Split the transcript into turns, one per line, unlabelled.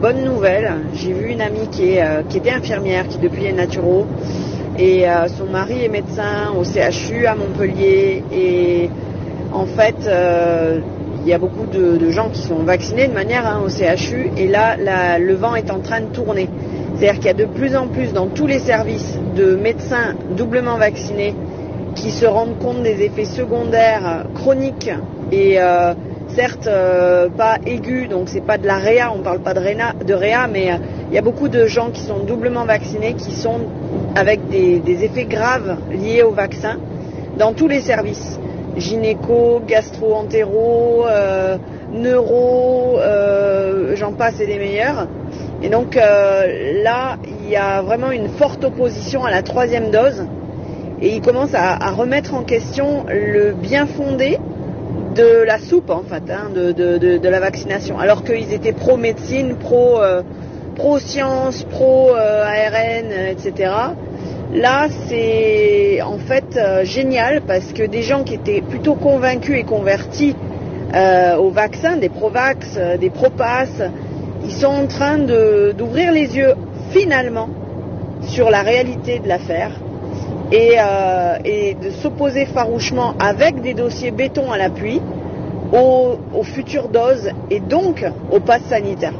Bonne nouvelle, j'ai vu une amie qui, est, euh, qui était infirmière, qui depuis est naturo, et euh, son mari est médecin au CHU à Montpellier, et en fait, euh, il y a beaucoup de, gens qui sont vaccinés de manière hein, au CHU, et là, le vent est en train de tourner. C'est-à-dire qu'il y a de plus en plus dans tous les services de médecins doublement vaccinés qui se rendent compte des effets secondaires chroniques et certes euh, pas aigus, donc c'est pas de la réa, on parle pas de, réna, de réa, mais euh, il y a beaucoup de gens qui sont doublement vaccinés qui sont avec des, effets graves liés au vaccin dans tous les services gynéco, gastro-entéro, euh, neuro, j'en passe et des meilleurs. Et donc là, il y a vraiment une forte opposition à la troisième dose et ils commencent à, à remettre en question le bien fondé de la soupe en fait, hein, de, la vaccination, alors qu'ils étaient pro-médecine, pro, euh, pro-science, pro-ARN, etc. Là, c'est en fait euh, génial parce que des gens qui étaient plutôt convaincus et convertis euh, au vaccin, des pro-vax, euh, des pro-pass, ils sont en train d'ouvrir les yeux finalement sur la réalité de l'affaire et, euh, et de s'opposer farouchement avec des dossiers béton à l'appui aux, aux futures doses et donc au pass sanitaire.